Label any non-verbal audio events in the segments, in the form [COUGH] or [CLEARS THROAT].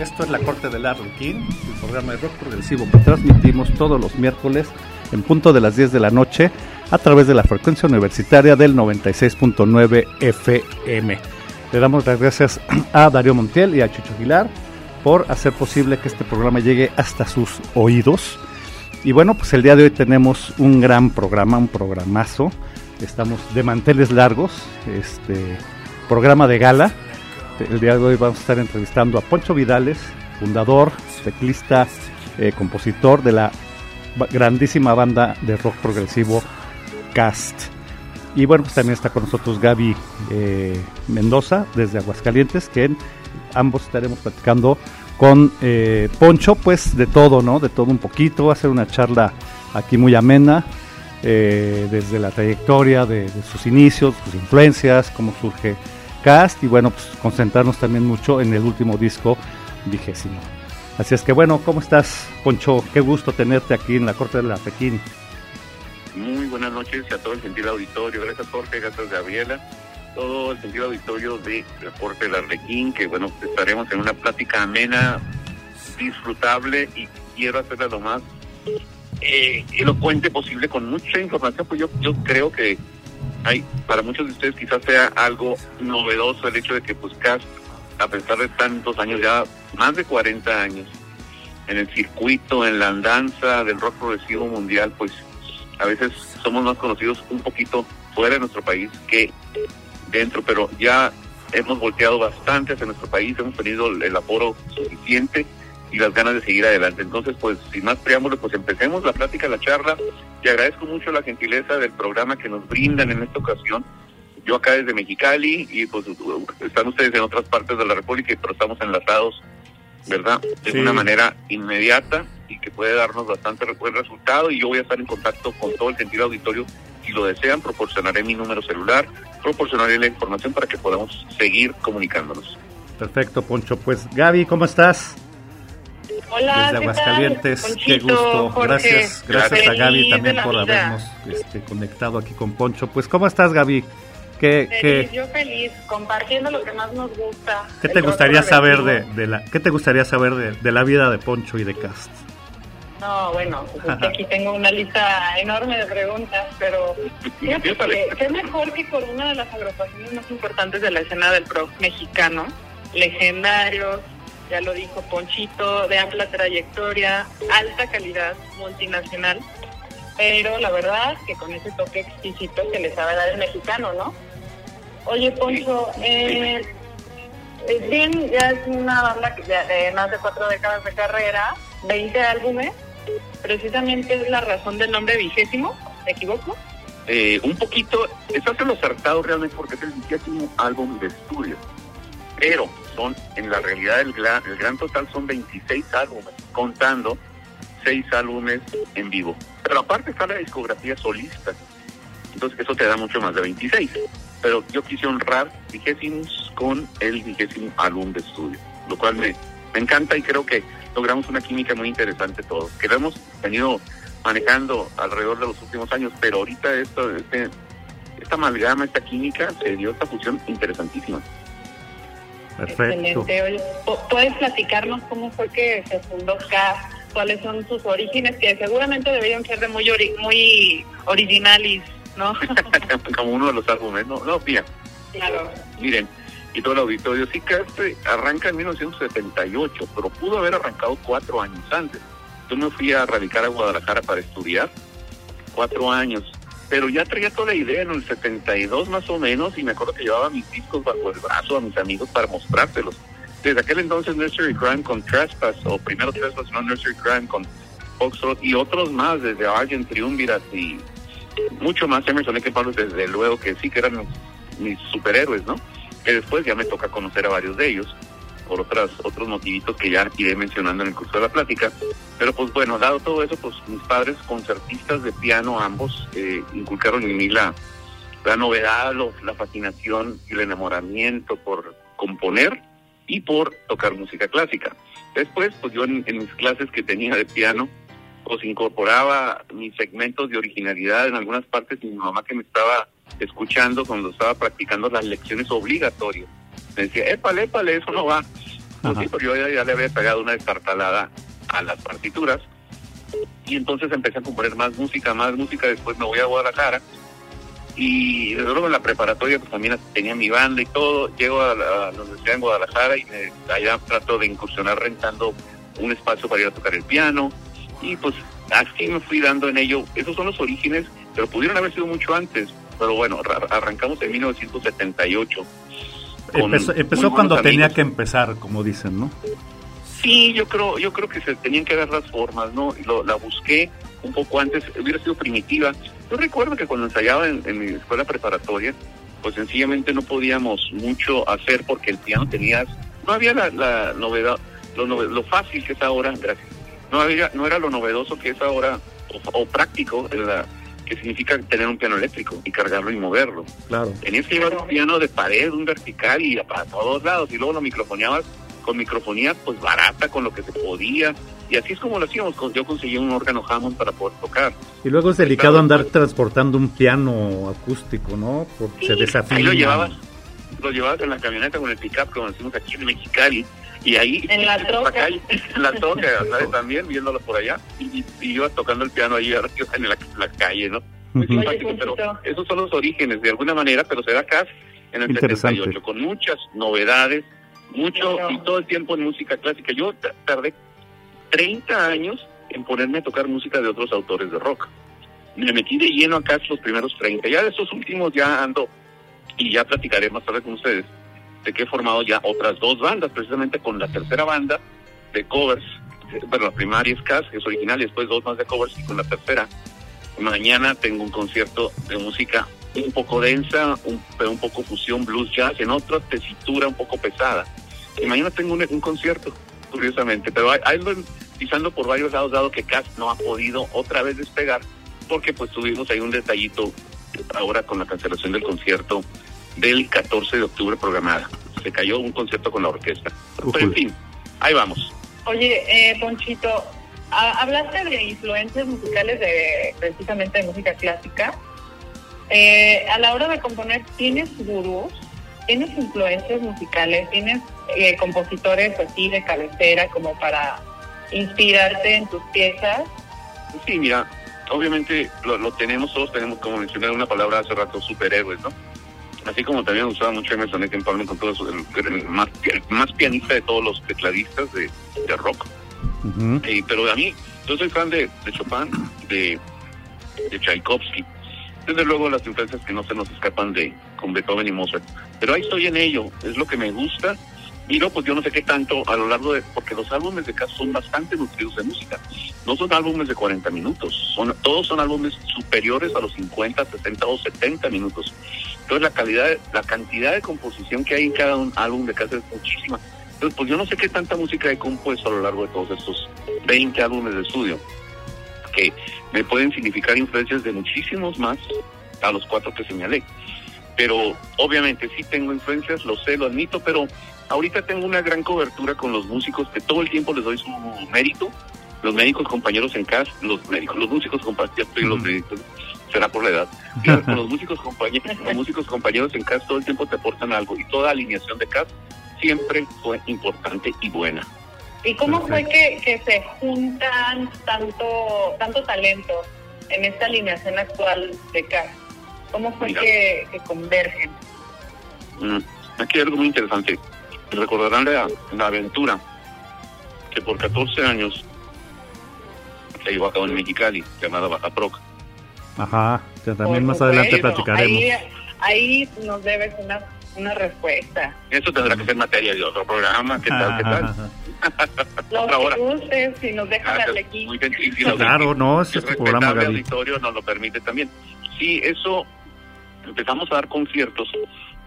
Esto es la Corte del Arlequín, el programa de rock progresivo que transmitimos todos los miércoles en punto de las 10 de la noche a través de la frecuencia universitaria del 96.9 FM. Le damos las gracias a Darío Montiel y a Chucho Aguilar por hacer posible que este programa llegue hasta sus oídos. Y bueno, pues el día de hoy tenemos un gran programa, un programazo. Estamos de manteles largos, este programa de gala el día de hoy vamos a estar entrevistando a Poncho Vidales, fundador, teclista, eh, compositor de la grandísima banda de rock progresivo Cast. Y bueno, pues también está con nosotros Gaby eh, Mendoza desde Aguascalientes, que ambos estaremos platicando con eh, Poncho, pues de todo, ¿no? De todo un poquito, hacer una charla aquí muy amena, desde la trayectoria de, de, sus inicios, sus influencias, cómo surge cast y bueno, pues concentrarnos también mucho en el último disco vigésimo. Así es que bueno, ¿cómo estás, Poncho? Qué gusto tenerte aquí en la Corte de la Pekín. Muy buenas noches a todo el sentido auditorio. Gracias, Jorge. Gracias, Gabriela. Todo el sentido auditorio de la Corte de la Arlequín, que bueno, estaremos en una plática amena, disfrutable y quiero hacerla lo más eh, elocuente posible con mucha información, pues yo, yo creo que hay, para muchos de ustedes quizás sea algo novedoso el hecho de que Cast, a pesar de tantos años, ya más de 40 años, en el circuito, en la andanza del rock progresivo mundial, pues a veces somos más conocidos un poquito fuera de nuestro país que dentro, pero ya hemos volteado bastante hacia nuestro país, hemos tenido el aforo suficiente y las ganas de seguir adelante. Entonces, pues sin más preámbulos, pues empecemos la plática, la charla. Te agradezco mucho la gentileza del programa que nos brindan en esta ocasión. Yo acá desde Mexicali y pues están ustedes en otras partes de la República, pero estamos enlazados, ¿verdad? De una manera inmediata y que puede darnos bastante buen resultado y yo voy a estar en contacto con todo el sentido auditorio. Si lo desean, proporcionaré mi número celular, proporcionaré la información para que podamos seguir comunicándonos. Perfecto, Poncho. Pues Gaby, ¿cómo estás? Hola, Desde Aguascalientes, qué gusto. gracias, gracias a Gaby también por habernos este, conectado aquí con Poncho. Pues, ¿cómo estás, Gaby? ¿Qué, feliz, yo feliz, compartiendo lo que más nos gusta. ¿Qué te gustaría saber de, la, ¿Qué te gustaría saber de, la vida de Poncho y de Cast? No, bueno, pues [LAUGHS] aquí tengo una lista enorme de preguntas, pero qué mejor que por una de las agrupaciones más importantes de la escena del rock mexicano, legendarios, ya lo dijo Ponchito, de amplia trayectoria, alta calidad, multinacional, pero la verdad que con ese toque exquisito que le sabe dar el mexicano, ¿no? Oye, Poncho, eh, bien, ya es una banda que ya de más de cuatro décadas de carrera, 20 álbumes, precisamente es la razón del nombre vigésimo, ¿me equivoco? Eh, un poquito, estás acertado realmente porque es el vigésimo álbum de estudio, pero son, en la realidad, el gran, total son 26 álbumes, contando 6 álbumes en vivo. Pero aparte está la discografía solista. Entonces eso te da mucho más de 26. Pero yo quise honrar vigésimos con el vigésimo álbum de estudio, lo cual me, me encanta y creo que logramos una química muy interesante todos, que lo hemos venido manejando alrededor de los últimos años, pero ahorita esto, este, esta amalgama, esta química, se dio esta fusión interesantísima. Perfecto. Excelente. ¿Puedes platicarnos cómo fue que se fundó CAF? ¿Cuáles son sus orígenes? Que seguramente deberían ser de muy muy originales, ¿no? [LAUGHS] Como uno de los argumentos. No, no, Claro. Miren, y todo el auditorio, sí que este arranca en 1978, pero pudo haber arrancado cuatro años antes. Yo me fui a radicar a Guadalajara para estudiar, cuatro años pero ya traía toda la idea en el 72 más o menos y me acuerdo que llevaba mis discos bajo el brazo a mis amigos para mostrárselos. Desde aquel entonces Nursery Crime con Trespass o primero Trespass no Nursery Crime con Foxtrot y otros más desde Argent Triumvirat y mucho más Emerson que Pablo desde luego que sí que eran mis superhéroes, ¿no? Que después ya me toca conocer a varios de ellos por otras otros motivitos que ya iré mencionando en el curso de la plática. Pero pues bueno, dado todo eso, pues mis padres concertistas de piano ambos eh, inculcaron en mí la, la novedad, la fascinación y el enamoramiento por componer y por tocar música clásica. Después, pues yo en, mis clases que tenía de piano, pues incorporaba mis segmentos de originalidad en algunas partes y mi mamá que me estaba escuchando cuando estaba practicando las lecciones obligatorias me decía, épale, épale, eso no va. Pues yo ya, le había pegado una destartalada a las partituras. Y entonces empecé a componer más música, más música. Después me voy a Guadalajara. Y luego en la preparatoria pues también tenía mi banda y todo. Llego a la, universidad en Guadalajara y allá trato de incursionar rentando un espacio para ir a tocar el piano. Y pues así me fui dando en ello. Esos son los orígenes, pero pudieron haber sido mucho antes. Pero bueno, arrancamos en 1978 empezó, cuando tenía que empezar, como dicen, ¿no? Sí, yo creo, yo creo que se tenían que dar las formas, ¿no? la busqué un poco antes, hubiera sido primitiva. Yo recuerdo que cuando ensayaba en, mi escuela preparatoria, pues sencillamente no podíamos mucho hacer porque el piano tenía, no había la, novedad, lo, lo, fácil que es ahora, gracias. No había, no era lo novedoso que es ahora o, o práctico en la que significa tener un piano eléctrico y cargarlo y moverlo. Claro. Tenías que llevar un piano de pared, un vertical y para todos lados, y luego lo microfoneabas con microfonía pues barata, con lo que se podía, y así es como lo hacíamos, yo conseguí un órgano Hammond para poder tocar. Y luego es delicado andar transportando un piano acústico, ¿no? Porque se desafía. Ahí lo llevabas, lo llevabas en la camioneta con el pickup, como decimos aquí en Mexicali, y ahí en la troca. en la troca [LAUGHS] también viéndolo por allá. Y, y, yo tocando el piano ahí en la, calle no muy simpático pero esos son los orígenes de alguna manera pero se da acá en el 78 con muchas novedades mucho y todo el tiempo en música clásica. Yo tardé 30 años en ponerme a tocar música de otros autores de rock. Me metí de lleno acá los primeros 30 ya de esos últimos ya ando y ya platicaré más tarde con ustedes de que he formado ya otras dos bandas, precisamente con la tercera banda de covers. Bueno, la primaria es Cas, que es original, y después dos más de covers, y con la tercera. Mañana tengo un concierto de música un poco densa, un, un poco fusión blues jazz, en otra tesitura un poco pesada. Y mañana tengo un, concierto, curiosamente, pero ahí lo pisando por varios lados, dado que Cas no ha podido otra vez despegar, porque pues tuvimos ahí un detallito ahora con la cancelación del concierto del 14 de octubre programada. se cayó un concierto con la orquesta. Pero en fin, ahí vamos. Oye, eh, Ponchito, hablaste de influencias musicales de precisamente de música clásica. Eh, a la hora de componer, ¿tienes gurús? ¿Tienes influencias musicales? ¿Tienes eh, compositores así de cabecera como para inspirarte en tus piezas? Sí, mira, obviamente lo, tenemos, todos tenemos, como mencioné una palabra hace rato, superhéroes, ¿no? Así como también usaba mucho Emerson Lake Palmer con todo eso, el, más, más pianista de todos los tecladistas de, rock. pero a mí, yo soy fan de, Chopin, de, de Tchaikovsky. Desde luego las influencias que no se nos escapan de con Beethoven y Mozart. Pero ahí estoy en ello, es lo que me gusta Miro, pues yo no sé qué tanto a lo largo de, porque los álbumes de caso son bastante nutridos de música. No son álbumes de 40 minutos, son todos son álbumes superiores a los 50, 60 o 70 minutos. Entonces la calidad, la cantidad de composición que hay en cada un álbum de casa es muchísima. Entonces, pues yo no sé qué tanta música he compuesto a lo largo de todos estos 20 álbumes de estudio, que me pueden significar influencias de muchísimos más a los cuatro que señalé. Pero obviamente sí tengo influencias, lo sé, lo admito, pero ahorita tengo una gran cobertura con los músicos que todo el tiempo les doy su mérito. Los médicos compañeros en casa, los médicos, los músicos compañeros, los médicos, será por la edad. [LAUGHS] con los músicos compañeros, los músicos compañeros en casa todo el tiempo te aportan algo y toda alineación de casa siempre fue importante y buena. ¿Y cómo fue que, que se juntan tanto tanto talento en esta alineación actual de CAS? ¿Cómo fue que, convergen? Mm, aquí hay algo muy interesante recordarán la, aventura que por 14 años se llevó a cabo en Mexicali, llamada Baja Proc. Ajá, también más adelante platicaremos. Ahí, nos debes una, una respuesta. Eso tendrá que ser materia de otro programa. ¿Qué tal? ¿Qué tal? [LAUGHS] Lo que si nos dejan ah, aquí. Muy bien, claro, no, es este programa, El auditorio nos lo permite también. Sí, eso, empezamos a dar conciertos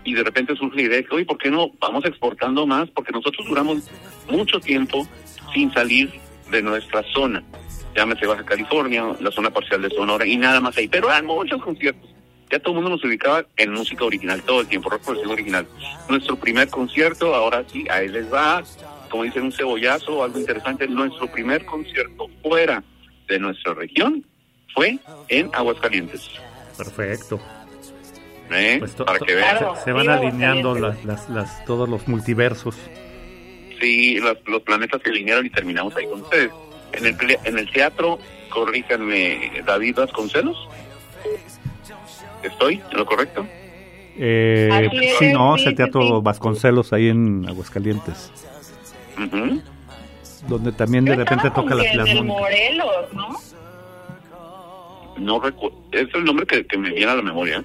y de repente surge la idea de oye, ¿por qué no vamos exportando más? Porque nosotros duramos mucho tiempo sin salir de nuestra zona. Llámese Baja California, la zona parcial de Sonora y nada más ahí. Pero eran muchos conciertos. Ya todo el mundo nos ubicaba en música original todo el tiempo, rock progresivo original. Nuestro primer concierto, ahora sí, ahí les va, como dicen, un cebollazo, algo interesante. Nuestro primer concierto fuera de nuestra región fue en Aguascalientes. Perfecto. ¿Eh? Pues para que vean. Se, van alineando las, las, todos los multiversos. Sí, los, los planetas se alinearon y terminamos ahí con ustedes. En el, en el teatro, corríjanme, David Vasconcelos. ¿Estoy en lo correcto? Eh, sí, no, es el Teatro Vasconcelos ahí en Aguascalientes. Donde también de repente toca la En Morelos, ¿no? No recuerdo, es el nombre que, que me viene a la memoria.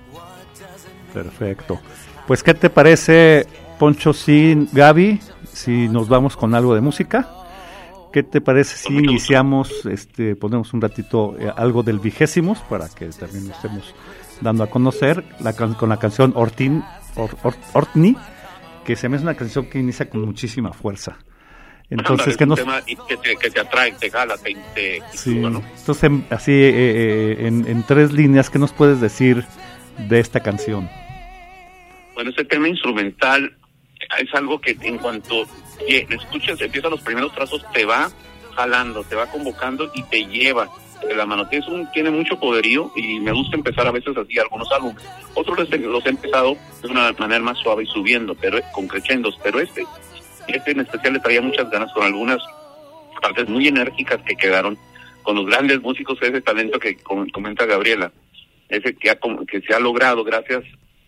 Perfecto. Pues, ¿qué te parece, Poncho, sin Gaby, si nos vamos con algo de música? ¿Qué te parece si iniciamos, este, ponemos un ratito eh, algo del vigésimos para que también estemos dando a conocer la con la canción Ortin, Ortni, que se me es una canción que inicia con muchísima fuerza. Entonces, que nos... Que te, que te, atrae, te jala, te... sí. Entonces, así, eh, eh, en, en tres líneas, ¿qué nos puedes decir de esta canción? Bueno, este tema instrumental es algo que en cuanto escuchas, empiezan los primeros trazos, te va jalando, te va convocando y te lleva de la mano. Es un, tiene mucho poderío y me gusta empezar a veces así algunos álbumes. Otros los, he empezado de una manera más suave y subiendo, pero con crescendos, pero este, este en especial le traía muchas ganas con algunas partes muy enérgicas que quedaron con los grandes músicos, ese talento que comenta Gabriela, ese que, ha, que se ha logrado gracias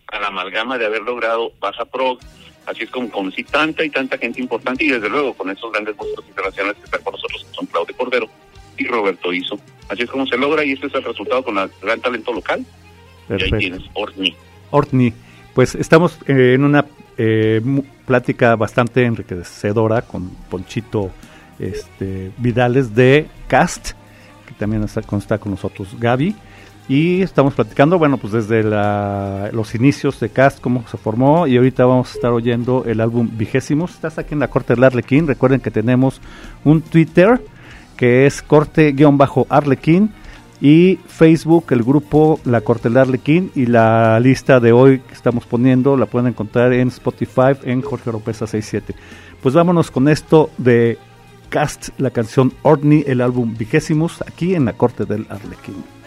a la amalgama de haber logrado Baja Pro, así es como conocí tanta y tanta gente importante y desde luego con esos grandes músicos internacionales que están con nosotros, que son Claudio Cordero y Roberto Iso. Así es como se logra y este es el resultado con el gran talento local. Perfecto. Y ahí tienes, Ortni. Ortni, pues estamos eh, en una eh, plática bastante enriquecedora con Ponchito este, Vidales de Cast, que también está, está con nosotros Gaby. Y estamos platicando, bueno, pues desde los inicios de Cast, cómo se formó, y ahorita vamos a estar oyendo el álbum vigésimo. Estás aquí en la Corte del Arlequín. Recuerden que tenemos un Twitter que es corte-arlequín. y Facebook, el grupo La Corte del Arlequín y la lista de hoy que estamos poniendo la pueden encontrar en Spotify en Jorge Oropesa 67. Pues vámonos con esto de Cast, la canción Orny, el álbum vigésimos, aquí en La Corte del Arlequín.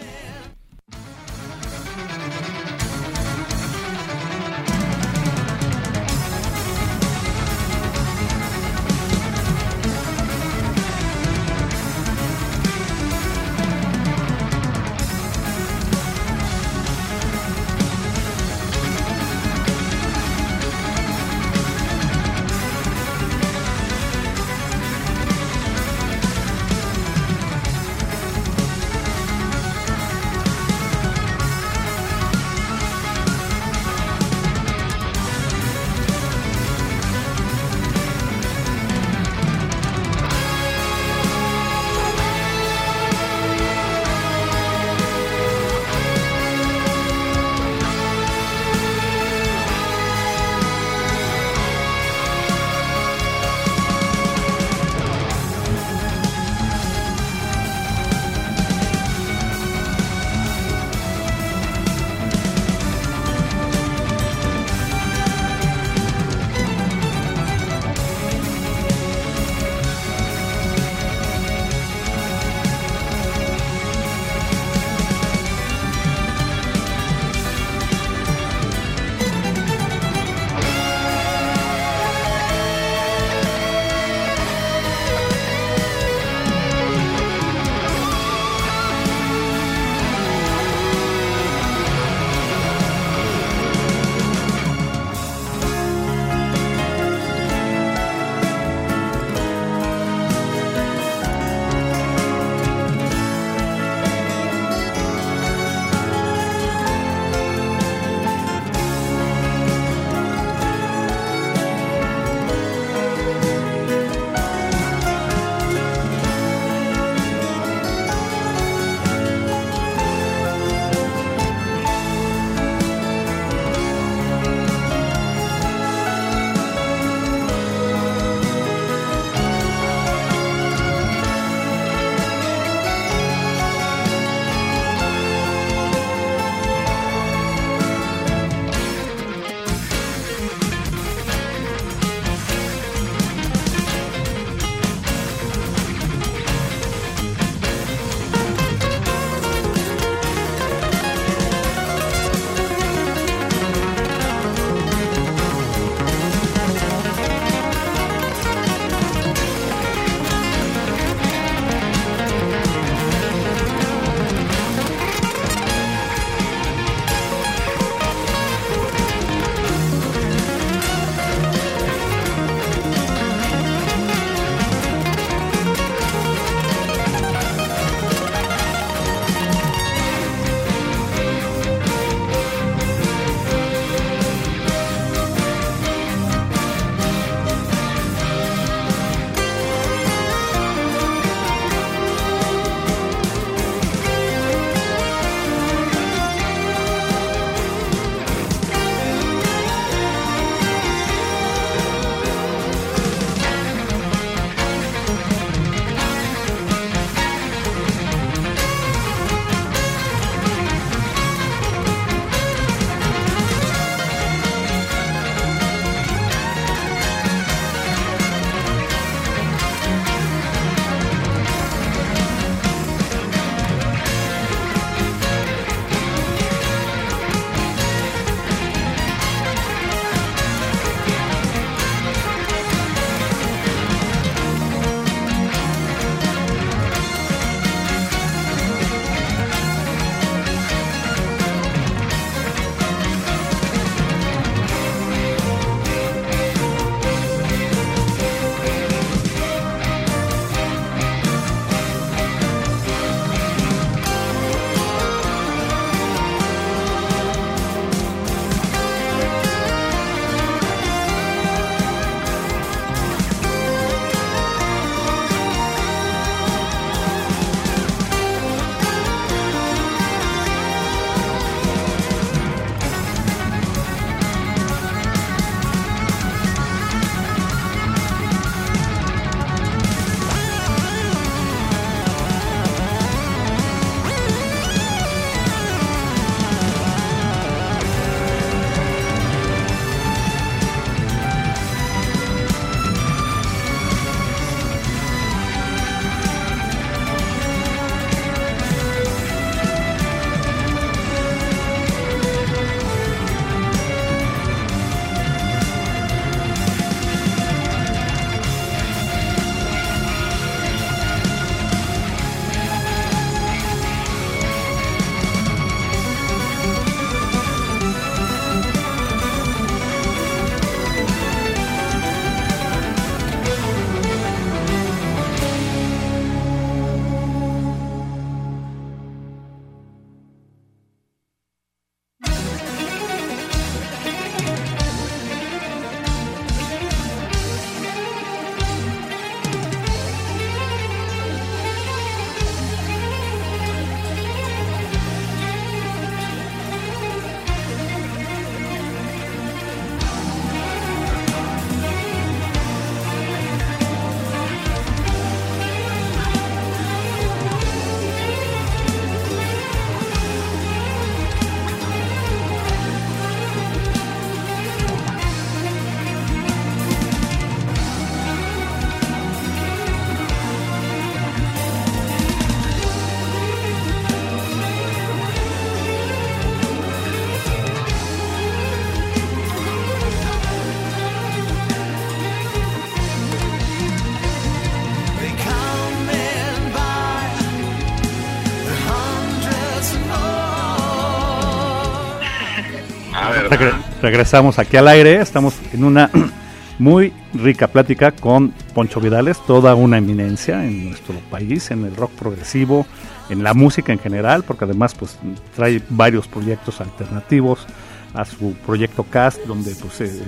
Regresamos aquí al aire, estamos en una [CLEARS THROAT] muy rica plática con Poncho Vidales, toda una eminencia en nuestro país, en el rock progresivo, en la música en general, porque además pues trae varios proyectos alternativos a su proyecto Cast, donde pues eh,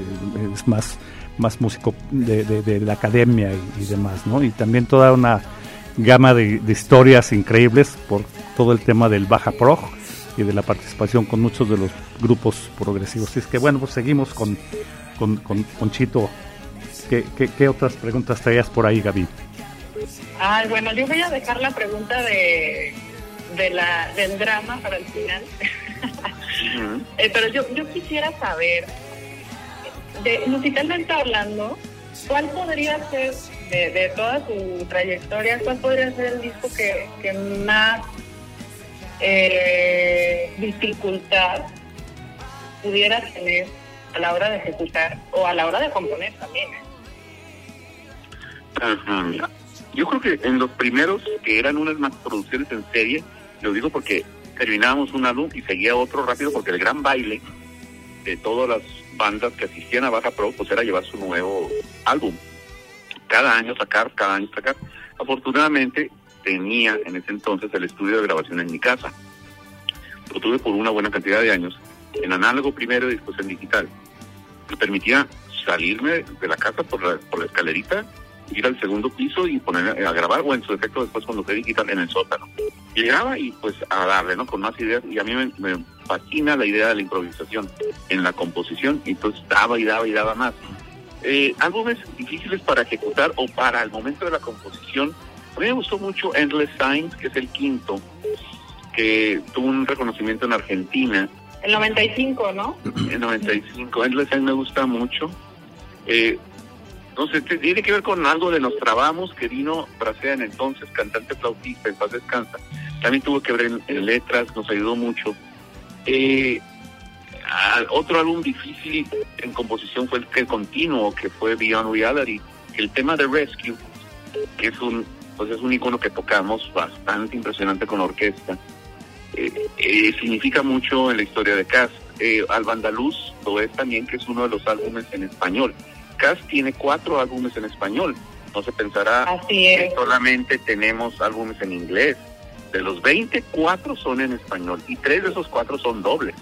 es más, más músico de, la academia y, demás, ¿no? Y también toda una gama de, historias increíbles por todo el tema del Baja Prog y de la participación con muchos de los grupos progresivos. Y es que bueno, pues seguimos con, con, con Ponchito. ¿Qué, qué, otras preguntas traías por ahí, Gaby? Ay, bueno, yo voy a dejar la pregunta de, de la, del drama para el final. [LAUGHS] Eh, pero yo, yo quisiera saber, de, musicalmente hablando, ¿cuál podría ser, de, de toda su trayectoria, cuál podría ser el disco que, que más eh, dificultad pudiera tener a la hora de ejecutar o a la hora de componer también? Yo creo que en los primeros, que eran unas más producciones en serie, lo digo porque terminábamos un álbum y seguía otro rápido porque el gran baile de todas las bandas que asistían a Baja Pro pues era llevar su nuevo álbum. Cada año sacar, cada año sacar. Afortunadamente tenía en ese entonces el estudio de grabación en mi casa. Lo tuve por una buena cantidad de años, en análogo primero y después en digital. Me permitía salirme de la casa por la, por la escalerita ir al segundo piso y poner a grabar o en su efecto después cuando quería quitar en el sótano. Llegaba y pues a darle, ¿no? Con más ideas y a mí me, fascina la idea de la improvisación en la composición y pues daba y daba y daba más. Eh, álbumes difíciles para ejecutar o para el momento de la composición. A mí me gustó mucho Endless Signs, que es el quinto, que tuvo un reconocimiento en Argentina. El 95, ¿no? El 95. Endless Signs me gusta mucho. Eh, entonces, tiene que ver con algo de Nostradamus, que vino en entonces, cantante flautista, en paz descansa. También tuvo que ver en, letras, nos ayudó mucho. Eh, otro álbum difícil en composición fue el, que continuo, que fue Beyond Reality. El tema de Rescue, que es un, pues es un icono que tocamos bastante impresionante con la orquesta. Eh, eh, significa mucho en la historia de Cass. Eh, Albandaluz lo es también, que es uno de los álbumes en español. Cass tiene cuatro álbumes en español. No se pensará que solamente tenemos álbumes en inglés. De los 20, cuatro son en español y tres de esos cuatro son dobles.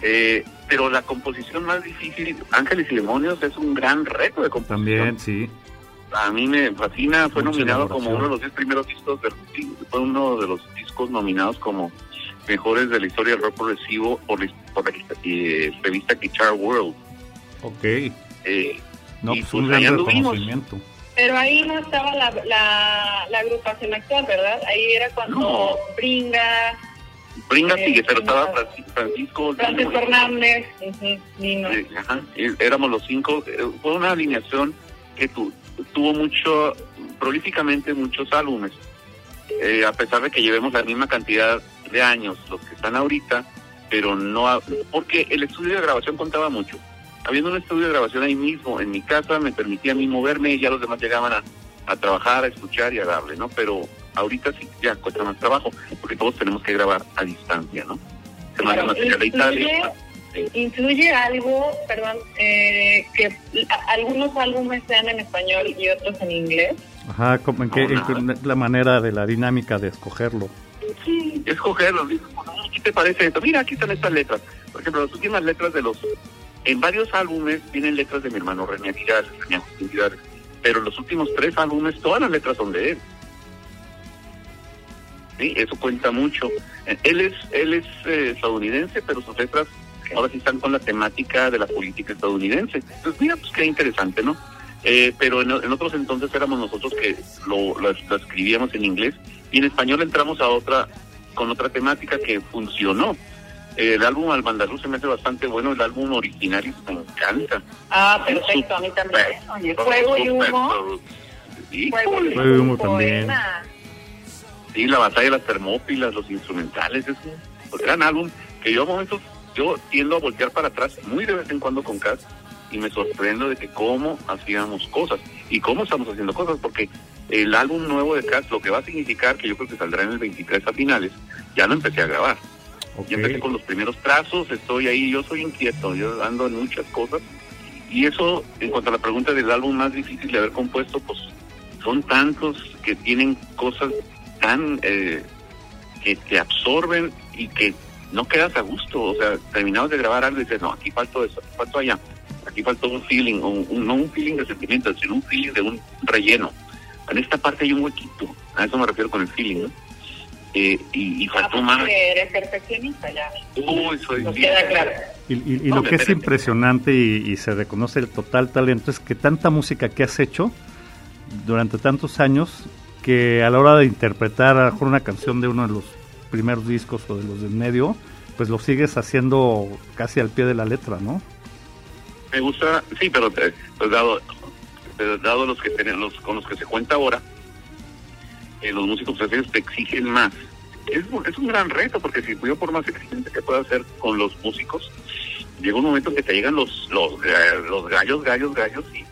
Eh, pero la composición más difícil, Ángeles y Demonios, es un gran reto de composición. También, sí. A mí me fascina, fue nominado como uno de los diez primeros discos, fue uno de los discos nominados como mejores de la historia del rock progresivo por la, por la eh, revista Guitar World. Ok. Eh, no, pues un gran reconocimiento. Pero ahí no estaba la, la, agrupación actual, ¿verdad? Ahí era cuando Bringa... Bringa eh, sigue, pero estaba Francisco... Francisco Hernández, éramos los cinco. Eh, fue una alineación que tuvo mucho, prolíficamente muchos álbumes. Eh, a pesar de que llevemos la misma cantidad de años, los que están ahorita, pero no... Porque el estudio de grabación contaba mucho habiendo un estudio de grabación ahí mismo, en mi casa, me permitía a mí moverme y ya los demás llegaban a, trabajar, a escuchar y a darle, ¿no? Pero ahorita sí ya cuesta más trabajo, porque todos tenemos que grabar a distancia, ¿no? Se manda material de Italia. Influye algo, perdón, eh, que algunos álbumes sean en español y otros en inglés. Ajá, como en, qué, la manera de la dinámica de escogerlo. Sí, escogerlo. ¿Qué te parece esto? Mira, aquí están estas letras. Por ejemplo, las últimas letras de los en varios álbumes tienen letras de mi hermano René Vidal, René Vidal, pero los últimos tres álbumes, todas las letras son de él. Sí, eso cuenta mucho. Él es, él es eh, estadounidense, pero sus letras ahora sí están con la temática de la política estadounidense. Entonces, mira, pues qué interesante, ¿no? Eh, pero en, otros entonces éramos nosotros que lo, lo, escribíamos en inglés y en español entramos a otra, con otra temática que funcionó. El álbum Albandaluz se me hace bastante bueno, el álbum originario me encanta. Ah, perfecto, a mí también. Oye, Fuego y Humo. Sí, Fuego y Humo también. Sí, la batalla de las termópilas, los instrumentales, es un gran álbum que yo a momentos, yo tiendo a voltear para atrás muy de vez en cuando con Cass y me sorprendo de que cómo hacíamos cosas y cómo estamos haciendo cosas, porque el álbum nuevo de Cass lo que va a significar, que yo creo que saldrá en el 23 a finales, ya lo empecé a grabar. Ya empecé con los primeros trazos, estoy ahí, yo soy inquieto, yo ando en muchas cosas. Y eso, en cuanto a la pregunta del álbum más difícil de haber compuesto, pues son tantos que tienen cosas tan eh, que te absorben y que no quedas a gusto. O sea, terminamos de grabar algo y dices, no, aquí faltó eso, aquí faltó allá, aquí faltó un feeling, un, no un feeling de sentimiento, sino un feeling de un relleno. En esta parte hay un huequito, a eso me refiero con el feeling, ¿no? Eh, y, y, faltó ah, más. Eres perfeccionista ya. Uy, soy queda claro. Y, y, lo que es impresionante y, se reconoce el total talento es que tanta música que has hecho durante tantos años que a la hora de interpretar a lo mejor una canción de uno de los primeros discos o de los del medio, pues lo sigues haciendo casi al pie de la letra, ¿no? Me gusta, sí, pero pues dado, dado los que los, con los que se cuenta ahora, eh, los músicos te exigen más. Es, un gran reto, porque si yo por más exigente que pueda hacer con los músicos, llega un momento que te llegan los, los, eh, los gallos, gallos, gallos, y,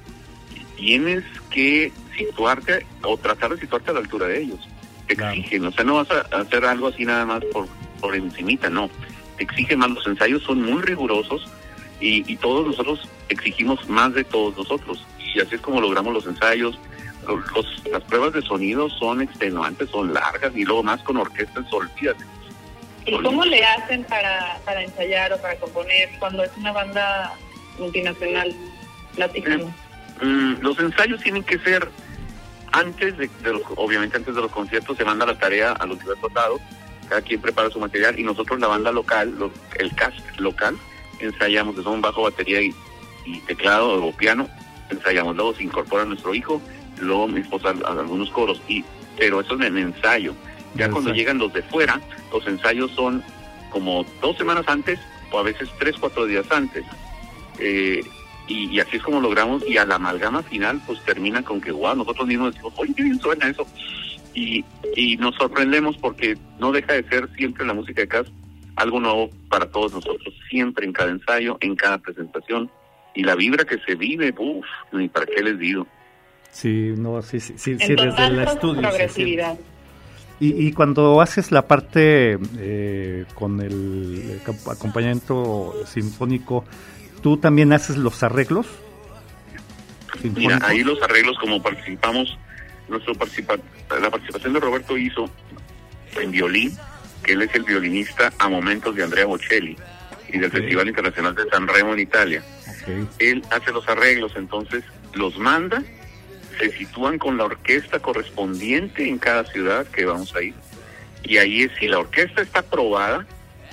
tienes que situarte o tratar de situarte a la altura de ellos. Te exigen, o sea, no vas a hacer algo así nada más por, por encimita, no. Te exigen más, los ensayos son muy rigurosos y, y todos nosotros exigimos más de todos nosotros. Y así es como logramos los ensayos, las pruebas de sonido son extenuantes, son largas y luego más con orquestas, olvídate. ¿Y cómo le hacen para, para ensayar o para componer cuando es una banda multinacional? Platícanos. Eh, mm, los ensayos tienen que ser antes de, los, obviamente antes de los conciertos se manda la tarea a los diversos dotados, cada quien prepara su material y nosotros la banda local, el cast local, ensayamos, que son bajo, batería y, y teclado o piano, ensayamos, luego se incorpora nuestro hijo luego mi esposa a, algunos coros, y pero eso es en ensayo. Ya cuando llegan los de fuera, los ensayos son como dos semanas antes o a veces tres, cuatro días antes. Eh, y, así es como logramos, y a la amalgama final, pues termina con que, wow, nosotros mismos decimos, oye, qué bien suena eso. Y, y nos sorprendemos porque no deja de ser siempre la música de casa algo nuevo para todos nosotros, siempre en cada ensayo, en cada presentación. Y la vibra que se vive, uff, ni para qué les digo. Sí, no, sí, sí, sí, desde el estudio. y, y, cuando haces la parte eh, con el acompañamiento sinfónico, ¿tú también haces los arreglos? Mira, ahí los arreglos como participamos, nuestro participa la participación de Roberto hizo en violín, que él es el violinista a momentos de Andrea Bocelli y del Festival Internacional de San Remo en Italia. Él hace los arreglos, entonces los manda se sitúan con la orquesta correspondiente en cada ciudad que vamos a ir. Y ahí es, si la orquesta está aprobada,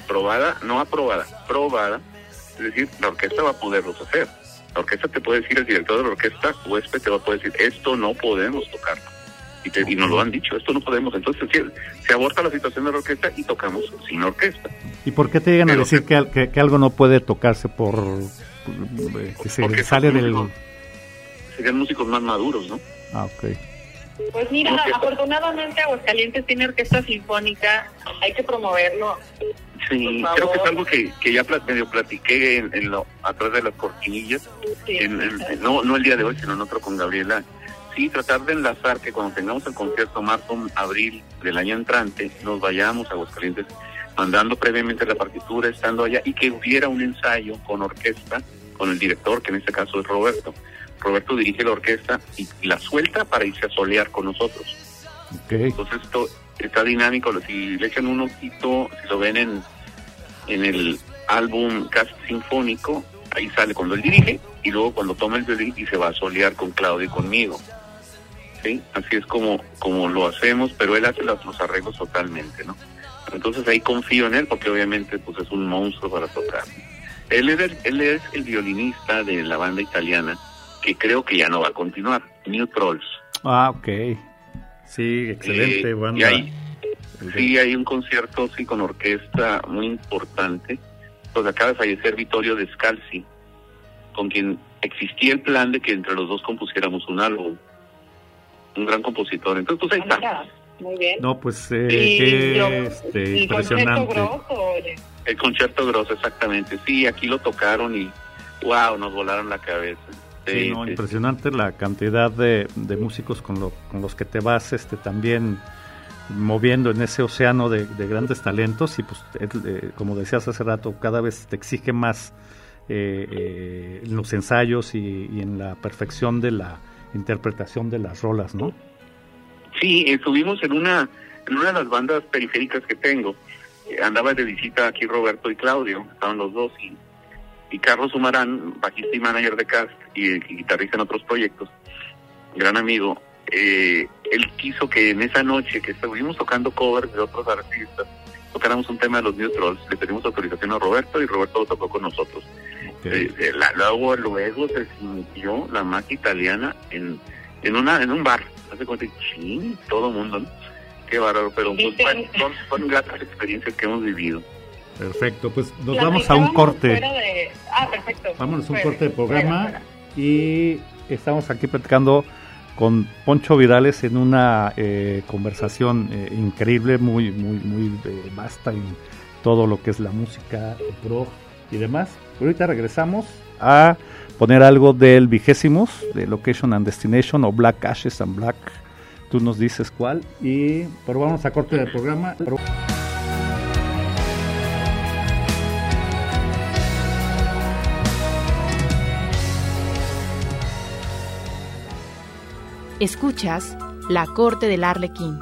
probada, no aprobada, probada, es decir, la orquesta va a poderlos hacer. La orquesta te puede decir, el director de la orquesta, huésped, te va a poder decir, esto no podemos tocar. Y, te, y nos lo han dicho, esto no podemos. Entonces se, aborta la situación de la orquesta y tocamos sin orquesta. ¿Y por qué te llegan a decir que, que, algo no puede tocarse por que se sale del serían músicos más maduros, ¿no? Ah, ok. Pues mira, afortunadamente Aguascalientes tiene orquesta sinfónica, hay que promoverlo. Sí, creo que es algo que, que ya medio platiqué en, lo, atrás de las cortinillas, no, no el día de hoy, sino en otro con Gabriela. Sí, tratar de enlazar que cuando tengamos el concierto marzo-abril del año entrante, nos vayamos a Aguascalientes mandando previamente la partitura, estando allá, y que hubiera un ensayo con orquesta, con el director, que en este caso es Roberto Roberto dirige la orquesta y la suelta para irse a solear con nosotros. Entonces esto está dinámico, si le echan un ojito, si lo ven en, en el álbum Cast Sinfónico, ahí sale cuando él dirige y luego cuando toma el violín y se va a solear con Claudio y conmigo. ¿Sí? Así es como, como lo hacemos, pero él hace los, los arreglos totalmente, ¿no? Entonces ahí confío en él porque obviamente pues es un monstruo para tocar. Él es él es el violinista de la banda italiana que creo que ya no va a continuar, New Trolls. Ah, ok. Sí, excelente. Eh, y hay, sí, hay un concierto sí, con orquesta muy importante. Pues acaba de fallecer Vittorio Descalzi, con quien existía el plan de que entre los dos compusiéramos un álbum. Un gran compositor. Entonces, pues ahí está. Muy bien. No, pues eh, este, impresionante. Grosso, el concierto grosso, exactamente. Sí, aquí lo tocaron y wow, nos volaron la cabeza. Sí, impresionante la cantidad de, músicos con, con los que te vas este también moviendo en ese océano de, grandes talentos y pues eh, como decías hace rato, cada vez te exige más eh, en los ensayos y, en la perfección de la interpretación de las rolas, ¿no? Sí, estuvimos en una, en una de las bandas periféricas que tengo. andaba de visita aquí Roberto y Claudio, estaban los dos, y, y Carlos Humarán, bajista y manager de Cast y guitarrista en otros proyectos, gran amigo, eh, él quiso que en esa noche que estuvimos tocando covers de otros artistas, tocáramos un tema de los New Trolls, le pedimos autorización a Roberto y Roberto lo tocó con nosotros. Eh, eh, luego, luego se sintió la magia italiana en, en, una, en un bar. Hace cuenta, ching, todo el mundo, ¿no? Qué bárbaro, pero pues, son, son gratas experiencias que hemos vivido. Perfecto, pues nos vamos a un corte. Ah, perfecto. Vámonos a un corte de programa y estamos aquí platicando con Poncho Vidales en una eh, conversación eh, increíble, muy, muy, muy eh, vasta en todo lo que es la música, pro y demás. ahorita regresamos a poner algo del vigésimos, de Location and Destination o Black Ashes and Black. Tú nos dices cuál. Y, pero vamos a corte del programa. Escuchas La Corte del Arlequín.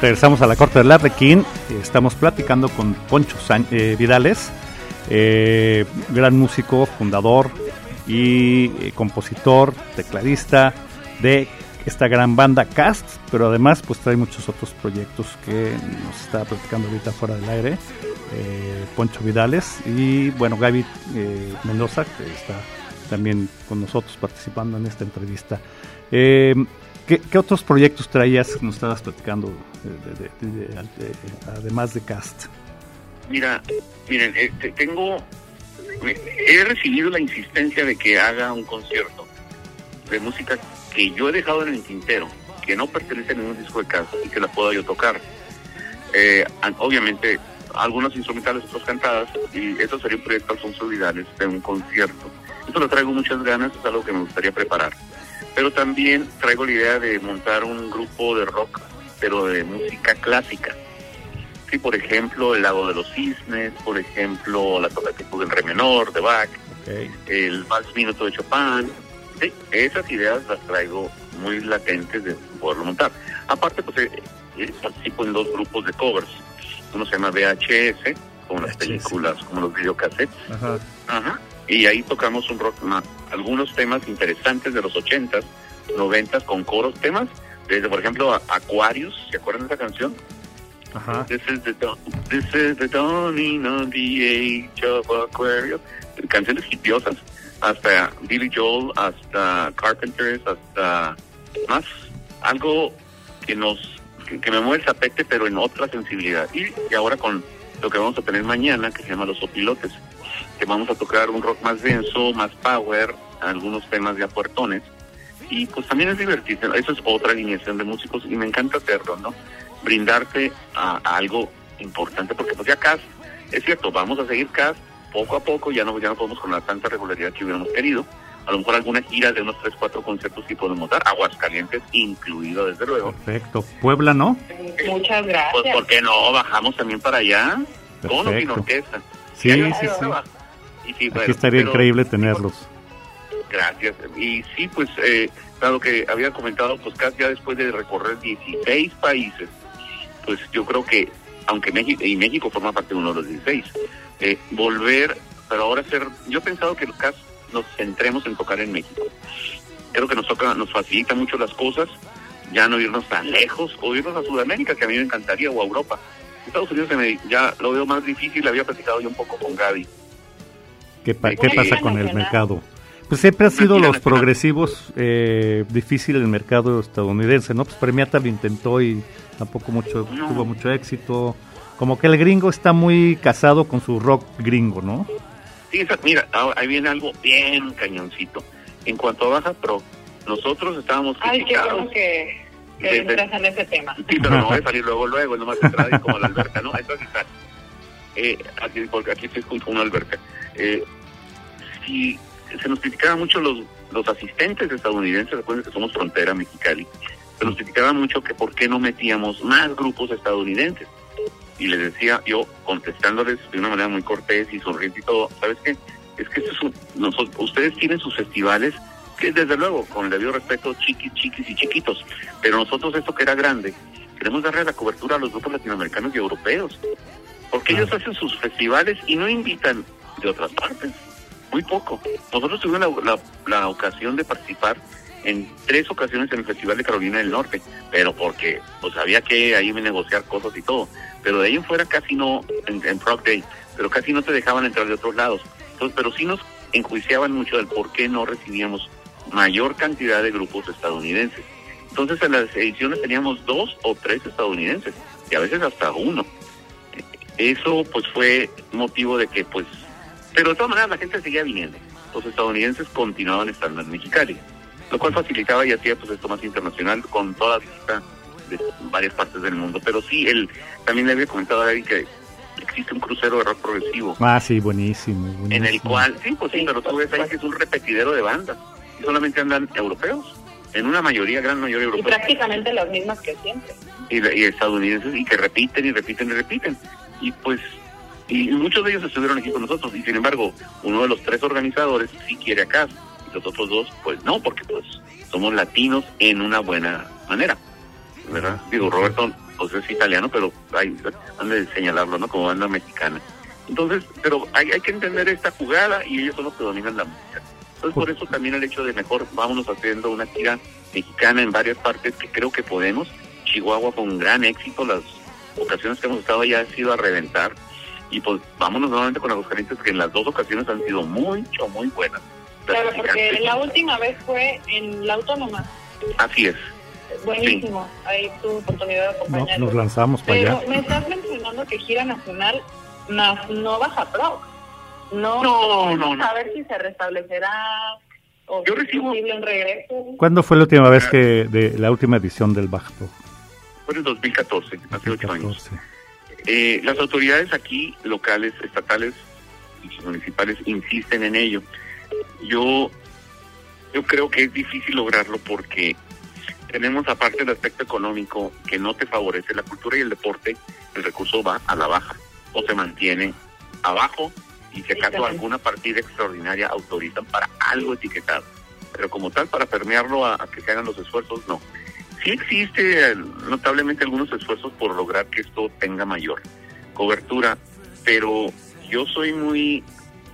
Regresamos a la corte del Arlequín. Estamos platicando con Poncho eh, Vidales, eh, gran músico, fundador y eh, compositor, tecladista de esta gran banda Cast, pero además pues trae muchos otros proyectos que nos está platicando ahorita fuera del aire. Poncho Vidales y bueno Gaby Mendoza que está también con nosotros participando en esta entrevista. ¿Qué, otros proyectos traías nos estabas platicando, además de Cast? Mira, miren, este, tengo, he recibido la insistencia de que haga un concierto de música que yo he dejado en el tintero, que no pertenece a ningún disco de Cast y que la pueda yo tocar. Eh, obviamente, algunos instrumentales, otros cantadas, y eso sería un proyecto Alfonso Vidales de un concierto. Eso lo traigo muchas ganas, es algo que me gustaría preparar pero también traigo la idea de montar un grupo de rock, pero de música clásica. Sí, por ejemplo, El Lago de los Cisnes, por ejemplo, la toca que tuve en re menor de Bach, el Vals Minuto de Chopin. Sí, esas ideas las traigo muy latentes de poderlo montar. Aparte, pues eh, eh, participo en dos grupos de covers. Uno se llama VHS, como las películas, como los videocassettes. Ajá. Ajá y ahí tocamos un rock más, algunos temas interesantes de los 80s, 90 con coros, temas desde por ejemplo Aquarius, ¿se acuerdan de esa canción? Ajá. This is the, this is the dawning of the age of Aquarius. Canciones hipiosas, hasta Billy Joel, hasta Carpenters, hasta más algo que nos que, me mueve el zapete pero en otra sensibilidad. Y, y ahora con lo que vamos a tener mañana que se llama Los Opilotes que vamos a tocar un rock más denso, más power, algunos temas de apuertones. Y pues también es divertido, eso es otra alineación de músicos y me encanta hacerlo, ¿no? Brindarte a, algo importante, porque pues ya cast, es cierto, vamos a seguir cast poco a poco, ya no, ya no podemos con la tanta regularidad que hubiéramos querido. A lo mejor alguna gira de unos 3, 4 conciertos sí podemos dar, Aguascalientes incluido, desde luego. Perfecto. Puebla, ¿no? Muchas gracias. Pues, ¿por qué no? Bajamos también para allá, con o sin orquesta. Sí, sí, sí. Aquí estaría increíble tenerlos. Gracias. Y sí, pues, eh, dado que había comentado, pues casi ya después de recorrer 16 países, pues yo creo que, aunque México, y México forma parte de uno de los 16, eh, volver, pero ahora ser, yo he pensado que casi nos centremos en tocar en México. Creo que nos toca, nos facilita mucho las cosas, ya no irnos tan lejos, o irnos a Sudamérica, que a mí me encantaría, o a Europa. Estados Unidos ya lo veo más difícil, había platicado yo un poco con Gaby ¿Qué, pasa con el mercado? Pues siempre han sido los progresivos eh, difícil el mercado estadounidense, ¿no? Pues Premiata lo intentó y tampoco mucho tuvo mucho éxito. Como que el gringo está muy casado con su rock gringo, ¿no? Sí, mira, ahí viene algo bien cañoncito. En cuanto a Baja Pro, nosotros estábamos Ay, qué bueno que, que entras en ese tema. Sí, pero no voy a salir luego, luego, nomás entrar como la alberca, ¿no? Ahí está. Eh, aquí, porque aquí estoy junto a una alberca. Eh, si se nos criticaba mucho los, los asistentes estadounidenses, recuerden que somos frontera mexicali, se nos criticaba mucho que por qué no metíamos más grupos estadounidenses. Y les decía yo, contestándoles de una manera muy cortés y sonriente y todo, ¿sabes qué? Es que nosotros, ustedes tienen sus festivales que desde luego, con el debido respeto, chiquis, chiquis y chiquitos, pero nosotros esto que era grande, queremos darle la cobertura a los grupos latinoamericanos y europeos, porque ellos hacen sus festivales y no invitan de otras partes muy poco. Nosotros tuvimos la, la, ocasión de participar en tres ocasiones en el Festival de Carolina del Norte, pero porque pues había que ahí negociar cosas y todo. Pero de ahí en fuera casi no, en, en Day, pero casi no te dejaban entrar de otros lados. Entonces, pero sí nos enjuiciaban mucho del por qué no recibíamos mayor cantidad de grupos estadounidenses. Entonces en las ediciones teníamos dos o tres estadounidenses y a veces hasta uno. Eso pues fue motivo de que pues pero de todas maneras la gente seguía viniendo. Los estadounidenses continuaban estando en Mexicali, lo cual facilitaba y hacía pues esto más internacional con toda visita de varias partes del mundo. Pero sí, él también le había comentado a David que existe un crucero de rock progresivo. Ah, sí, buenísimo, En el cual, sí, pues sí, pero tú ves ahí que es un repetidero de bandas. Y solamente andan europeos, en una mayoría, gran mayoría europeos. Y prácticamente las mismas que siempre. Y, y estadounidenses, y que repiten y repiten y repiten. Y pues y muchos de ellos estuvieron aquí con nosotros. Y sin embargo uno de los tres organizadores sí quiere acá. Y los otros dos pues no porque pues somos latinos en una buena manera. Verdad digo Roberto pues es italiano pero hay han de señalarlo no como banda mexicana. Entonces pero hay, hay que entender esta jugada y ellos son los que dominan la música. Entonces por eso también el hecho de mejor vámonos haciendo una gira mexicana en varias partes que creo que podemos. Chihuahua un gran éxito las ocasiones que hemos estado allá ha sido a reventar y pues vámonos nuevamente con Aguascalientes que en las dos ocasiones han sido mucho, muy buenas. Claro, porque la última vez fue en la autónoma. Así es. Buenísimo, ahí tuve oportunidad de acompañar. nos lanzamos para Pero me estás mencionando que gira nacional más no baja pro. No, no, no, A ver si se restablecerá o Yo recibo... un regreso. ¿Cuándo fue la última vez que de la última edición del Baja Pro? Fue en 2014, hace ocho años. Eh, las autoridades aquí, locales, estatales y municipales, insisten en ello. Yo, yo creo que es difícil lograrlo porque tenemos aparte del aspecto económico que no te favorece la cultura y el deporte, el recurso va a la baja o se mantiene abajo y si acaso alguna partida extraordinaria autorizan para algo etiquetado. Pero como tal, para permearlo a que se hagan los esfuerzos, no sí existe notablemente algunos esfuerzos por lograr que esto tenga mayor cobertura, pero yo soy muy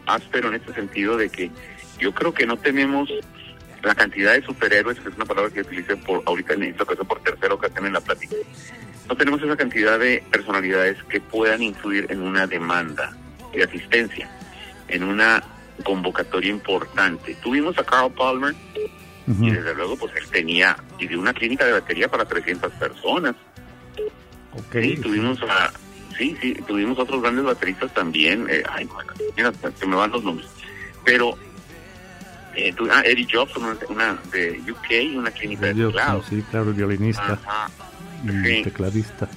áspero en este sentido de que yo creo que no tenemos la cantidad de superhéroes, que es una palabra que utilicé por ahorita en esta ocasión por tercera ocasión en la plática. No tenemos esa cantidad de personalidades que puedan influir en una demanda de asistencia, en una convocatoria importante. Tuvimos a Carl Palmer, y desde luego, pues él tenía, y de una clínica de batería para 300 personas. Ok. Sí, tuvimos a, sí, sí, tuvimos otros grandes bateristas también. Eh, ay, bueno, mira, se me van los nombres. Pero, eh, ah, Eddie Jobson, una, de UK, una clínica de teclado. Sí, claro, violinista y tecladista.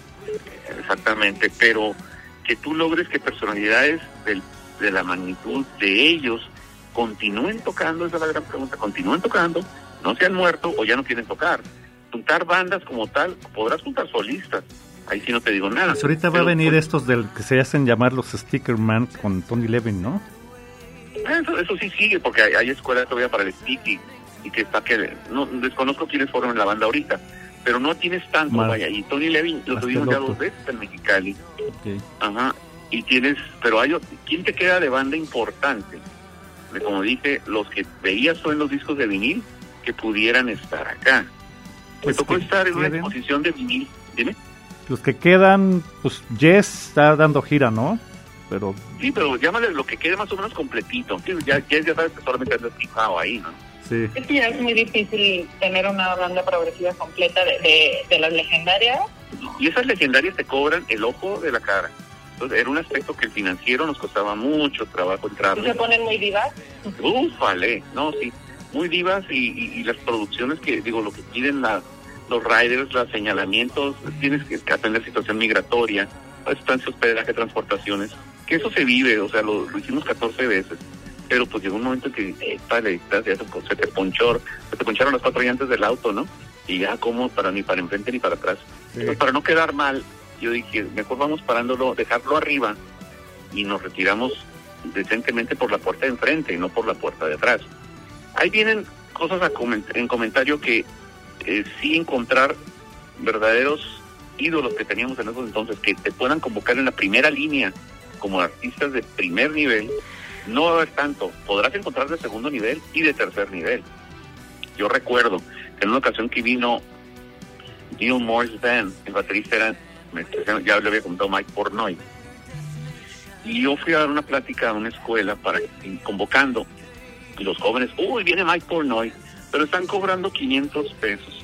Exactamente, pero que tú logres que personalidades del, de la magnitud de ellos continúen tocando, esa es la gran pregunta, continúen tocando, no se han muerto o ya no quieren tocar. Juntar bandas como tal, podrás juntar solistas, ahí sí no te digo nada. Pues ahorita va a venir pues estos del que se hacen llamar los Sticker Man con Tony Levin, ¿no? Eso, eso sí sigue, porque hay, escuelas todavía para el sticky y que está que no desconozco quiénes fueron en la banda ahorita, pero no tienes tanto, vaya, y Tony Levin lo tuvimos ya dos veces en Mexicali. Ajá, y tienes, pero hay ¿quién te queda de banda importante? Como dije, los que veías en los discos de vinil que pudieran estar acá. Me tocó estar en una exposición de vinil. Dime. Los que quedan, pues Jess está dando gira, ¿no? Pero... Sí, pero llámale lo que quede más o menos completito. ya, ya, ya sabes que solamente andas fijado ahí, ¿no? Sí. Es que ya es muy difícil tener una banda progresiva completa de, de, las legendarias. Y esas legendarias te cobran el ojo de la cara. Entonces era un aspecto que el financiero nos costaba mucho trabajo entrar. ¿Se ponen muy divas? Ufale, no, sí, muy divas y, y, las producciones que, digo, lo que piden la, los riders, los señalamientos, tienes que atender situación migratoria, estancias, hospedaje, transportaciones, que eso se vive, o sea, lo, lo hicimos 14 veces pero pues llegó un momento que eh, ya se, se te ponchó, se te poncharon las cuatro llantas del auto, ¿no? Y ya como para ni para enfrente ni para atrás. Entonces, para no quedar mal, yo dije, mejor vamos parándolo, dejarlo arriba y nos retiramos decentemente por la puerta de enfrente y no por la puerta de atrás. Ahí vienen cosas a en comentario que eh, sí encontrar verdaderos ídolos que teníamos en esos entonces, que te puedan convocar en la primera línea como artistas de primer nivel, no va a haber tanto. Podrás encontrar de segundo nivel y de tercer nivel. Yo recuerdo que en una ocasión que vino Neil Morris Band, el baterista era, ya le había comentado Mike Pornoy. Y yo fui a dar una plática a una escuela para convocando y los jóvenes, uy, viene Mike Pornoy, pero están cobrando 500 pesos.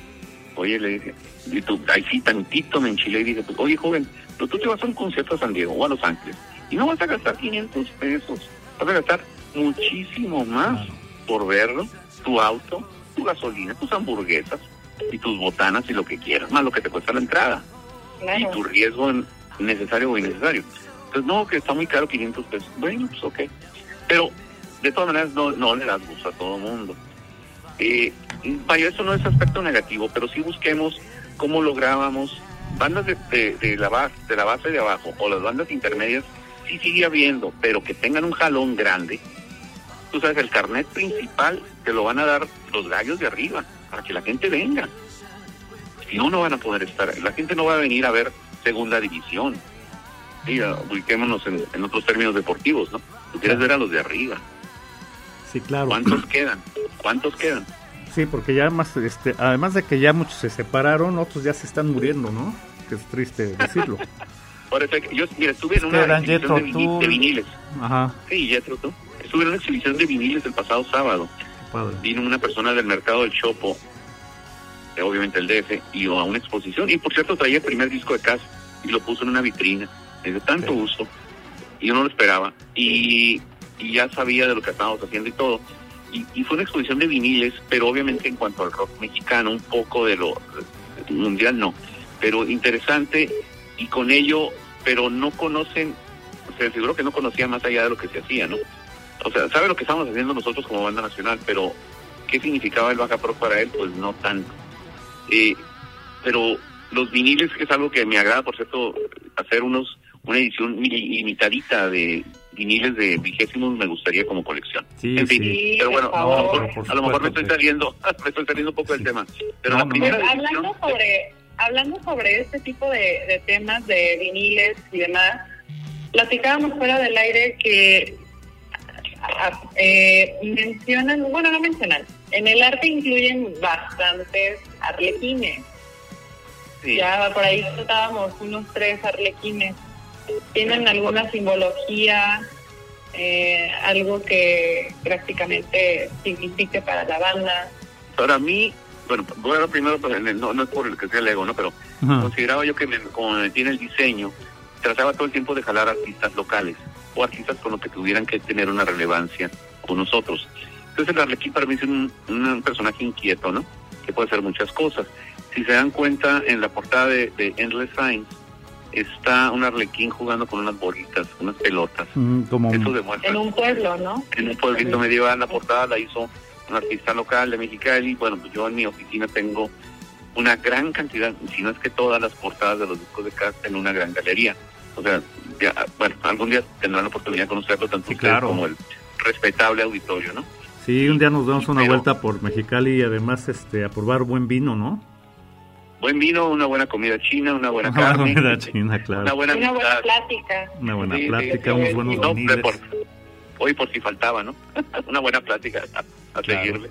Oye, le dije, y tú, ahí sí, tantito me enchilé y dije, oye, joven, pero tú te vas a un concierto a San Diego o a Los Ángeles y no vas a gastar 500 pesos vas a gastar muchísimo más por verlo, tu auto, tu gasolina, tus hamburguesas y tus botanas y lo que quieras, más lo que te cuesta la entrada. Y tu riesgo necesario o innecesario. Entonces, no, que está muy caro 500 pesos. Bueno, pues ok. Pero, de todas maneras, no, no le das gusto a todo el mundo. Eh, vaya, eso no es aspecto negativo, pero sí busquemos cómo lográbamos bandas de, de, la base, de la base de abajo o las bandas intermedias sí sigue habiendo, pero que tengan un jalón grande, tú sabes, el carnet principal te lo van a dar los gallos de arriba, para que la gente venga. Si no, no van a poder estar. La gente no va a venir a ver segunda división. Sí, ubiquémonos en, otros términos deportivos, ¿no? Tú quieres ver a los de arriba. Sí, claro. ¿Cuántos quedan? ¿Cuántos quedan? Sí, porque ya más, este, además de que ya muchos se separaron, otros ya se están muriendo, ¿no? Que es triste decirlo. [LAUGHS] Por eso, yo, mira, estuve en una exhibición de, viniles. Ajá. Sí, Jetro, tú. Estuve en una exhibición de viniles el pasado sábado. Vino una persona del mercado del Chopo, obviamente el DF, y a una exposición. Y por cierto, traía el primer disco de casa y lo puso en una vitrina. de tanto gusto. Y yo no lo esperaba. Y, y, ya sabía de lo que estábamos haciendo y todo. Y, y, fue una exposición de viniles, pero obviamente en cuanto al rock mexicano, un poco de lo mundial no. Pero interesante y con ello pero no conocen, o sea, seguro que no conocían más allá de lo que se hacía, ¿no? O sea, sabe lo que estamos haciendo nosotros como banda nacional, pero ¿qué significaba el Baja Pro para él? Pues no tanto. Eh, pero los viniles, que es algo que me agrada, por cierto, hacer unos una edición limitadita de viniles de vigésimos me gustaría como colección. Sí, en fin, pero bueno, a lo mejor me estoy saliendo, [LAUGHS] me estoy saliendo un poco del tema. Pero la primera hablando sobre hablando sobre este tipo de, temas de viniles y demás, platicábamos fuera del aire que eh, mencionan, bueno, no mencionan, en el arte incluyen bastantes arlequines. Ya por ahí tratábamos unos tres arlequines. ¿Tienen alguna simbología, eh, algo que prácticamente signifique para la banda? Para mí, bueno, voy a ver primero, pues, no, no es por el que sea el ego, ¿no? Pero consideraba yo que como me tiene el diseño, trataba todo el tiempo de jalar artistas locales o artistas con los que tuvieran que tener una relevancia con nosotros. Entonces el Arlequín para mí es un, personaje inquieto, ¿no? Que puede hacer muchas cosas. Si se dan cuenta, en la portada de, Endless Signs está un Arlequín jugando con unas bolitas, unas pelotas. como Eso demuestra. En un pueblo, ¿no? En un pueblito medieval, la portada la hizo un artista local de Mexicali. Bueno, pues yo en mi oficina tengo una gran cantidad, si no es que todas las portadas de los discos de cast en una gran galería. O sea, bueno, algún día tendrán la oportunidad de conocerlo tanto claro. como el respetable auditorio, ¿no? Sí, un día nos damos una vuelta por Mexicali y además este a probar buen vino, ¿no? Buen vino, una buena comida china, una buena carne. Comida china, claro. Una buena, plática. Una buena plática, unos buenos no, hoy por si faltaba, ¿no? [LAUGHS] Una buena plática a, seguirle.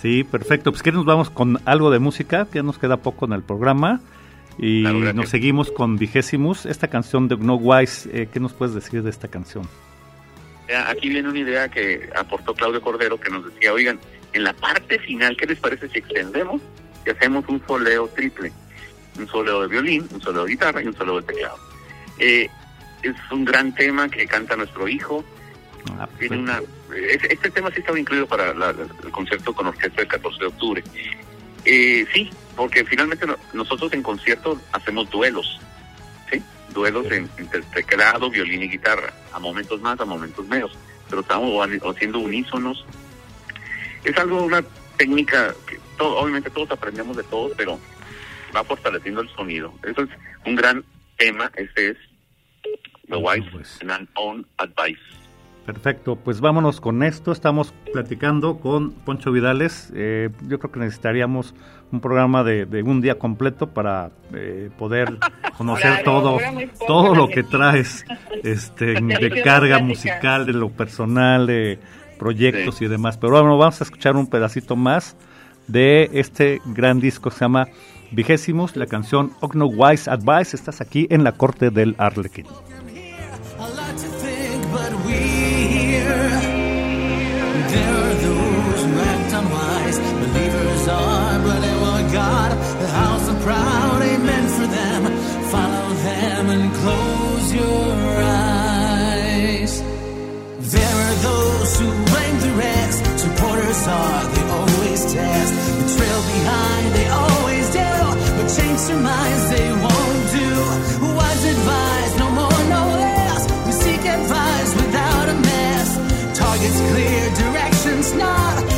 Sí, perfecto. Pues que nos vamos con algo de música, que nos queda poco en el programa. Y nos seguimos con Vigésimos, esta canción de No Wise. Eh, ¿Qué nos puedes decir de esta canción? Aquí viene una idea que aportó Claudio Cordero que nos decía, oigan, en la parte final, ¿qué les parece si extendemos y hacemos un soleo triple? Un soleo de violín, un soleo de guitarra y un soleo de teclado. Eh, es un gran tema que canta nuestro hijo. Ah, Tiene una, este tema sí estaba incluido para el concierto con orquesta del 14 de octubre. Eh, sí, porque finalmente nosotros en concierto hacemos duelos, Duelos entre teclado, violín y guitarra, a momentos más, a momentos menos, pero estamos haciendo unísonos. Es algo, una técnica que todo, obviamente todos aprendemos de todo, pero va fortaleciendo el sonido. Eso es un gran tema, este es The Wise and Own Advice. Perfecto, pues vámonos con esto. Estamos platicando con Poncho Vidales. Eh, yo creo que necesitaríamos un programa de, un día completo para eh, poder [LAUGHS] conocer todo, todo lo que traes este, [LAUGHS] de carga musical, de lo personal, de proyectos y demás. Pero bueno, vamos a escuchar un pedacito más de este gran disco que se llama Vigésimos, la canción Ogno Wise Advice. Estás aquí en la corte del Arlequín. They always test. The trail behind, they always do. But change their minds, they won't do. Wise advice, no more, no less. We seek advice without a mess. Targets clear, directions not.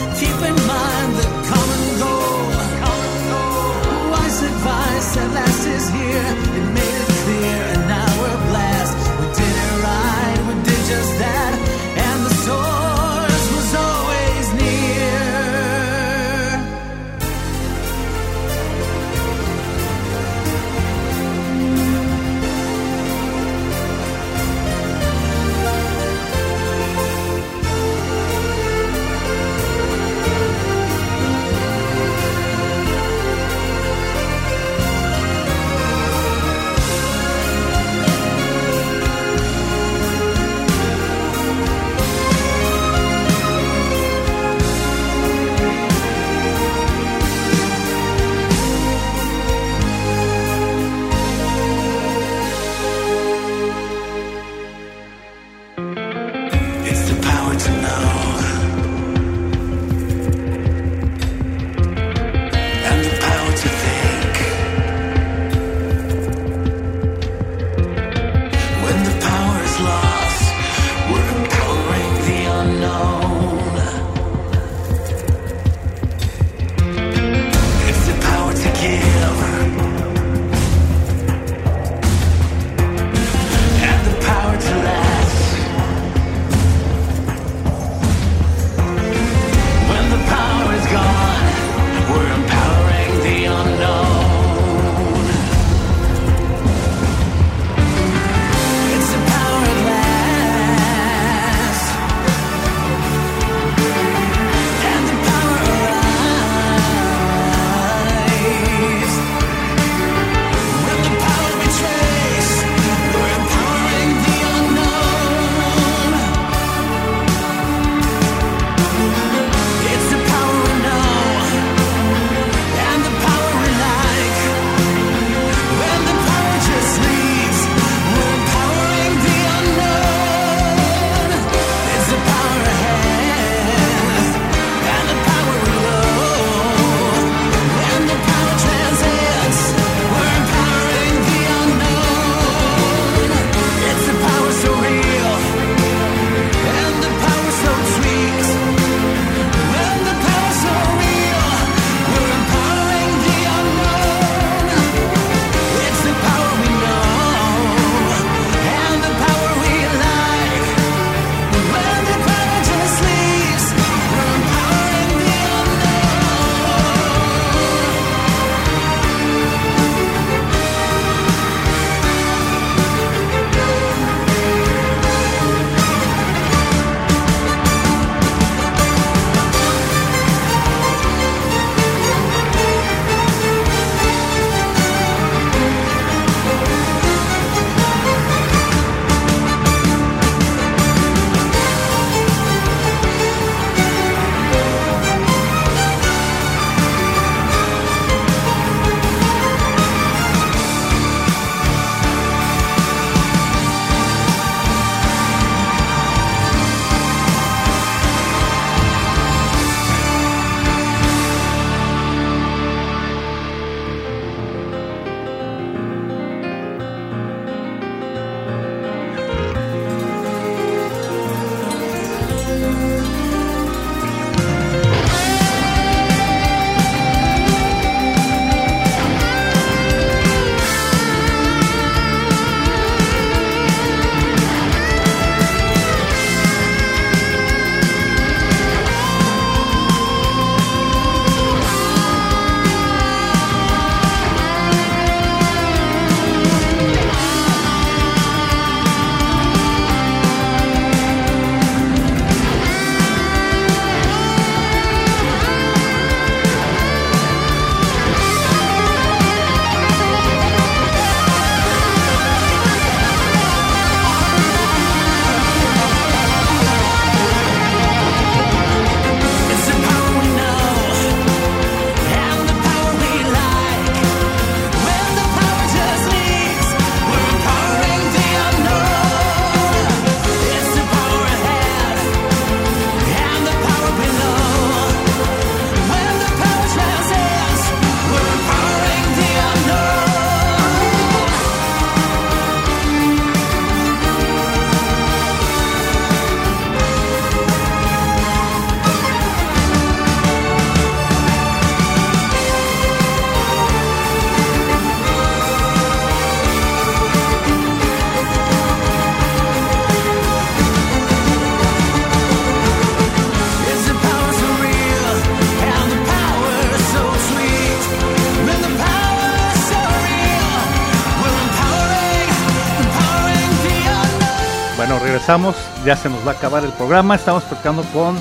Regresamos, ya se nos va a acabar el programa, estamos tocando con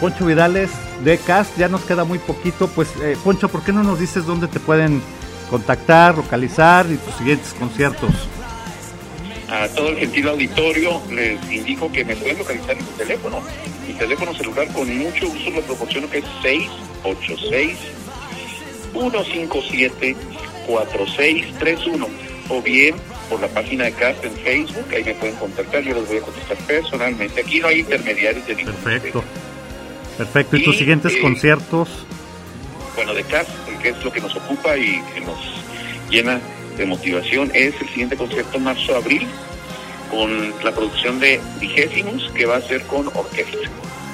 Poncho Vidales de CAST, ya nos queda muy poquito, pues eh, Poncho, ¿por qué no nos dices dónde te pueden contactar, localizar y tus siguientes conciertos? A todo el gentil auditorio les indico que me pueden localizar en mi teléfono. Mi teléfono celular con mucho gusto lo proporciono que es 686 157 4631 o bien por la página de CAST en Facebook, ahí me pueden contactar, yo les voy a contestar personalmente. Aquí no hay intermediarios de ningún Perfecto. Perfecto. ¿Y, tus siguientes eh, conciertos? Bueno, de CAST, que es lo que nos ocupa y que nos llena de motivación, es el siguiente concierto marzo-abril con la producción de Vigésimos, que va a ser con orquesta.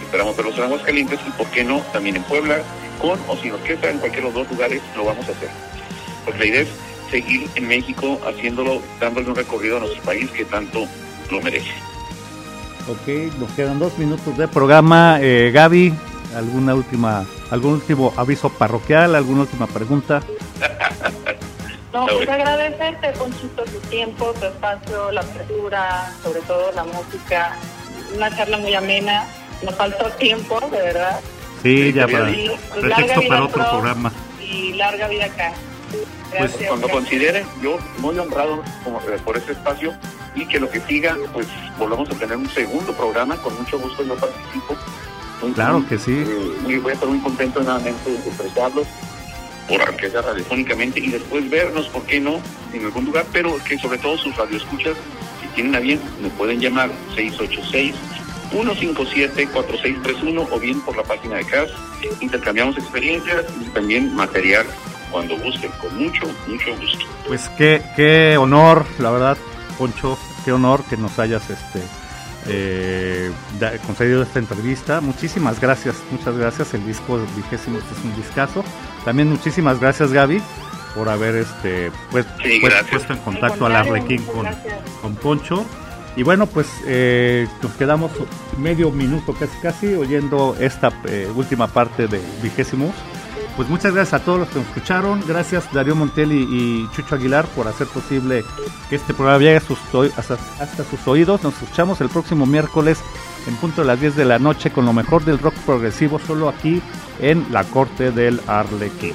Esperamos verlos en Aguascalientes y, ¿por qué no?, también en Puebla, con o sin orquesta, en cualquier de los dos lugares lo vamos a hacer. Porque la idea es seguir en México haciéndolo, dándole un recorrido a nuestro país que tanto lo merece. Ok, nos quedan dos minutos de programa. Eh, Gaby, ¿alguna última, algún último aviso parroquial, alguna última pregunta? [LAUGHS] no, pues agradecerte, Ponchito, tu tiempo, tu espacio, la apertura, sobre todo la música. Una charla muy amena. Nos faltó tiempo, de verdad. Sí, ya para, pretexto para otro programa. Y larga vida acá pues cuando consideren, yo muy honrado eh, por ese espacio y que lo que siga, pues volvamos a tener un segundo programa, con mucho gusto yo participo. claro que sí. Eh, voy a estar muy contento nuevamente de expresarlos por aunque sea radiofónicamente y después vernos, ¿por qué no?, en algún lugar, pero que sobre todo sus radioescuchas, si tienen a bien, me pueden llamar 686 157-4631 o bien por la página de CAS. Intercambiamos experiencias y también material cuando gusten, con mucho, mucho gusto. Pues qué, qué honor, la verdad, Poncho, qué honor que nos hayas este eh, concedido esta entrevista. Muchísimas gracias, muchas gracias. El disco vigésimo es un discazo. También muchísimas gracias, Gaby, por haber este pues, pues puesto en contacto a la Requín con, con Poncho. Y bueno, pues eh, nos quedamos medio minuto casi casi oyendo esta eh, última parte de vigésimo pues muchas gracias a todos los que nos escucharon. Gracias Darío Montelli y Chucho Aguilar por hacer posible que este programa llegue hasta, hasta sus oídos. Nos escuchamos el próximo miércoles en punto de las 10 de la noche con lo mejor del rock progresivo solo aquí en la corte del Arlequín.